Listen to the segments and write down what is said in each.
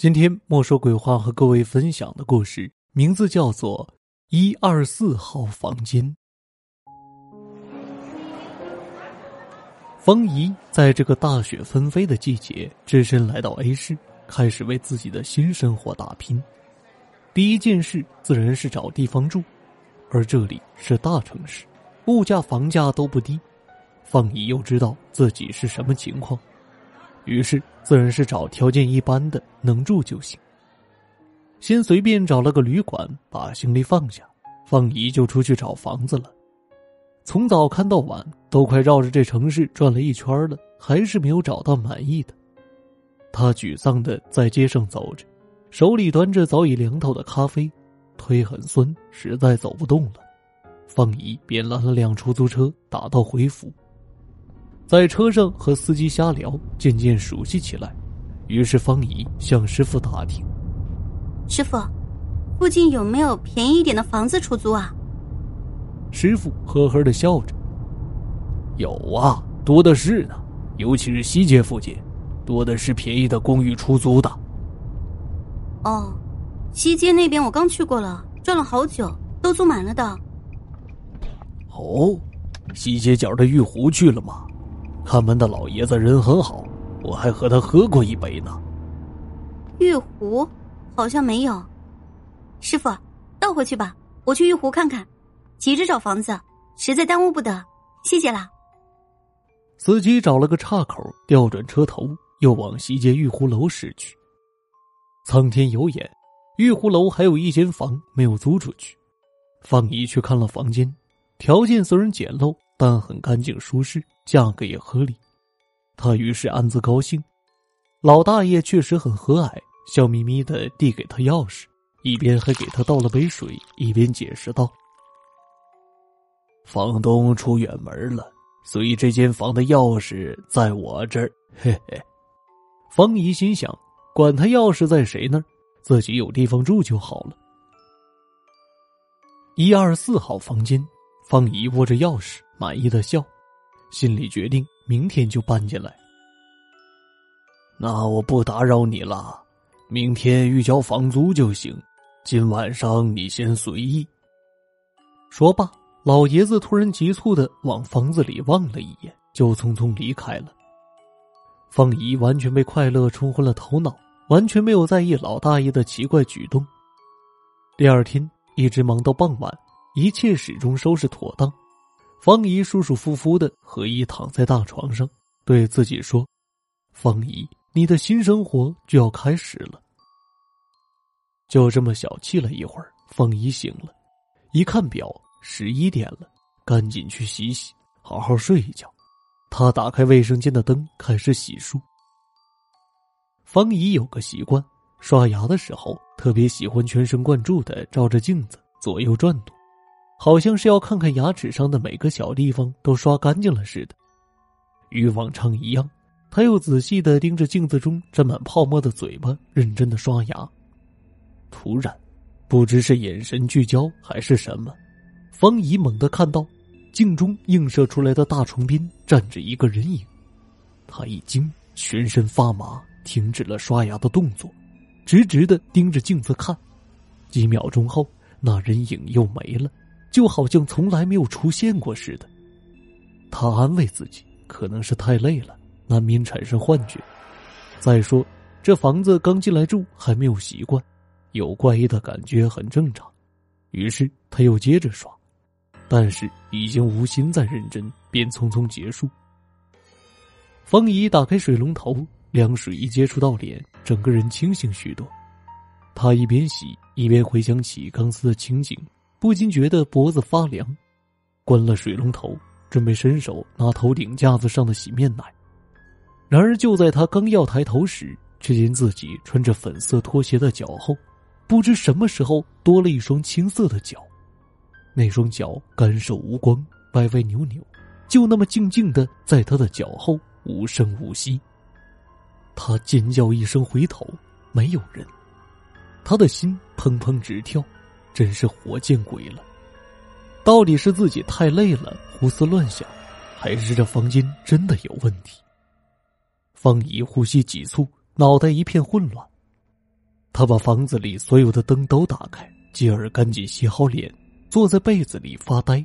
今天莫说鬼话和各位分享的故事名字叫做《一二四号房间》。方怡在这个大雪纷飞的季节，只身来到 A 市，开始为自己的新生活打拼。第一件事自然是找地方住，而这里是大城市，物价、房价都不低。方怡又知道自己是什么情况。于是，自然是找条件一般的，能住就行。先随便找了个旅馆，把行李放下，方怡就出去找房子了。从早看到晚，都快绕着这城市转了一圈了，还是没有找到满意的。他沮丧的在街上走着，手里端着早已凉透的咖啡，腿很酸，实在走不动了。方怡便拦了辆出租车，打道回府。在车上和司机瞎聊，渐渐熟悉起来。于是方怡向师傅打听：“师傅，附近有没有便宜一点的房子出租啊？”师傅呵呵的笑着：“有啊，多的是呢，尤其是西街附近，多的是便宜的公寓出租的。”哦，西街那边我刚去过了，转了好久，都租满了的。哦，西街角的玉湖去了吗？看门的老爷子人很好，我还和他喝过一杯呢。玉壶好像没有，师傅倒回去吧，我去玉湖看看。急着找房子，实在耽误不得，谢谢啦。司机找了个岔口，调转车头，又往西街玉湖楼驶去。苍天有眼，玉湖楼还有一间房没有租出去。方怡去看了房间，条件虽然简陋。但很干净舒适，价格也合理，他于是暗自高兴。老大爷确实很和蔼，笑眯眯的递给他钥匙，一边还给他倒了杯水，一边解释道：“房东出远门了，所以这间房的钥匙在我这儿。”嘿嘿。方怡心想，管他钥匙在谁那儿，自己有地方住就好了。一二四号房间，方怡握着钥匙。满意的笑，心里决定明天就搬进来。那我不打扰你了，明天预交房租就行。今晚上你先随意。说罢，老爷子突然急促的往房子里望了一眼，就匆匆离开了。方怡完全被快乐冲昏了头脑，完全没有在意老大爷的奇怪举动。第二天一直忙到傍晚，一切始终收拾妥当。方怡舒舒服服的和衣躺在大床上，对自己说：“方怡，你的新生活就要开始了。”就这么小憩了一会儿，方怡醒了，一看表，十一点了，赶紧去洗洗，好好睡一觉。他打开卫生间的灯，开始洗漱。方怡有个习惯，刷牙的时候特别喜欢全神贯注的照着镜子左右转动。好像是要看看牙齿上的每个小地方都刷干净了似的。与往常一样，他又仔细的盯着镜子中沾满泡沫的嘴巴，认真的刷牙。突然，不知是眼神聚焦还是什么，方怡猛地看到镜中映射出来的大床边站着一个人影。他一惊，全身发麻，停止了刷牙的动作，直直的盯着镜子看。几秒钟后，那人影又没了。就好像从来没有出现过似的。他安慰自己，可能是太累了，难免产生幻觉。再说，这房子刚进来住，还没有习惯，有怪异的感觉很正常。于是他又接着刷，但是已经无心再认真，便匆匆结束。方怡打开水龙头，凉水一接触到脸，整个人清醒许多。他一边洗，一边回想起刚才的情景。不禁觉得脖子发凉，关了水龙头，准备伸手拿头顶架子上的洗面奶。然而，就在他刚要抬头时，却见自己穿着粉色拖鞋的脚后，不知什么时候多了一双青色的脚。那双脚干瘦无光，歪歪扭扭，就那么静静的在他的脚后无声无息。他尖叫一声，回头，没有人。他的心砰砰直跳。真是活见鬼了！到底是自己太累了，胡思乱想，还是这房间真的有问题？方怡呼吸急促，脑袋一片混乱。他把房子里所有的灯都打开，继而赶紧洗好脸，坐在被子里发呆。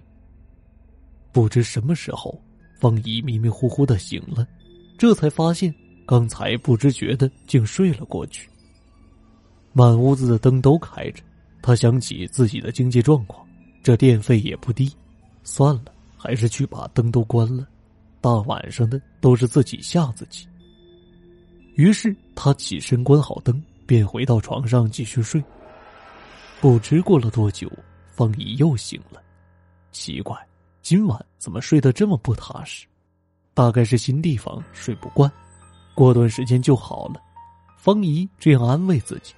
不知什么时候，方怡迷迷糊糊的醒了，这才发现刚才不知觉的竟睡了过去。满屋子的灯都开着，他想起自己的经济状况，这电费也不低，算了，还是去把灯都关了。大晚上的都是自己吓自己。于是他起身关好灯，便回到床上继续睡。不知过了多久，方怡又醒了，奇怪，今晚怎么睡得这么不踏实？大概是新地方睡不惯，过段时间就好了。方怡这样安慰自己。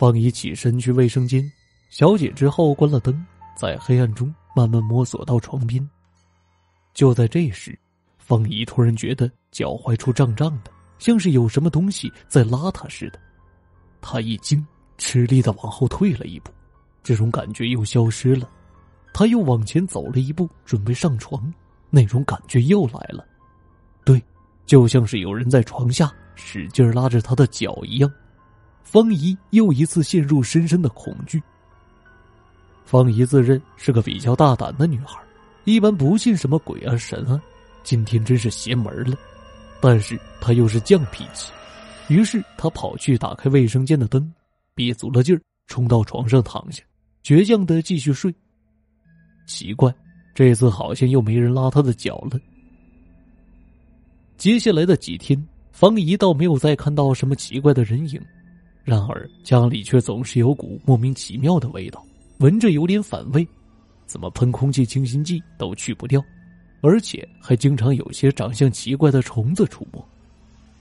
方怡起身去卫生间，小姐之后关了灯，在黑暗中慢慢摸索到床边。就在这时，方怡突然觉得脚踝处胀胀的，像是有什么东西在拉她似的。她一惊，吃力的往后退了一步，这种感觉又消失了。她又往前走了一步，准备上床，那种感觉又来了。对，就像是有人在床下使劲拉着她的脚一样。方怡又一次陷入深深的恐惧。方怡自认是个比较大胆的女孩，一般不信什么鬼啊神啊，今天真是邪门了。但是她又是犟脾气，于是她跑去打开卫生间的灯，憋足了劲儿冲到床上躺下，倔强的继续睡。奇怪，这次好像又没人拉她的脚了。接下来的几天，方怡倒没有再看到什么奇怪的人影。然而家里却总是有股莫名其妙的味道，闻着有点反胃，怎么喷空气清新剂都去不掉，而且还经常有些长相奇怪的虫子出没。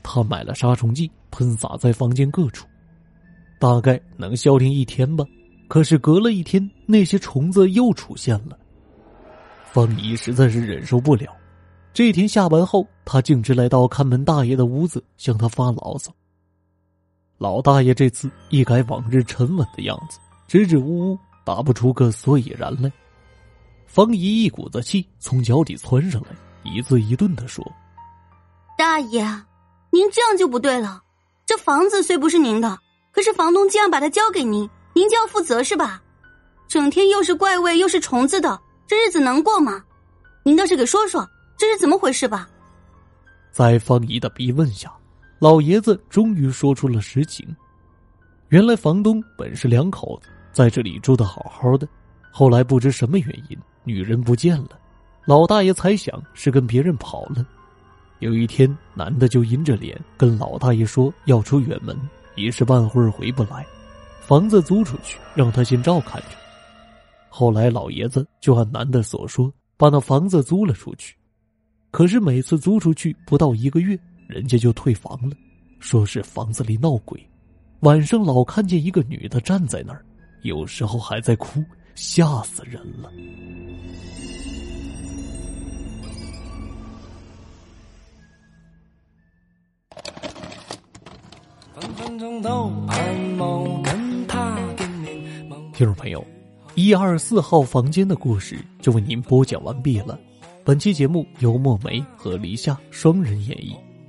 他买了杀虫剂，喷洒在房间各处，大概能消停一天吧。可是隔了一天，那些虫子又出现了。方怡实在是忍受不了，这天下班后，他径直来到看门大爷的屋子，向他发牢骚。老大爷这次一改往日沉稳的样子，支支吾吾，答不出个所以然来。方姨一股子气从脚底窜上来，一字一顿的说：“大爷，您这样就不对了。这房子虽不是您的，可是房东既然把它交给您，您就要负责是吧？整天又是怪味又是虫子的，这日子能过吗？您倒是给说说这是怎么回事吧。”在方姨的逼问下。老爷子终于说出了实情。原来房东本是两口子，在这里住的好好的，后来不知什么原因，女人不见了。老大爷猜想是跟别人跑了。有一天，男的就阴着脸跟老大爷说要出远门，一时半会儿回不来，房子租出去让他先照看着。后来老爷子就按男的所说，把那房子租了出去。可是每次租出去不到一个月。人家就退房了，说是房子里闹鬼，晚上老看见一个女的站在那儿，有时候还在哭，吓死人了。听众朋友，一二四号房间的故事就为您播讲完毕了。本期节目由墨梅和黎夏双人演绎。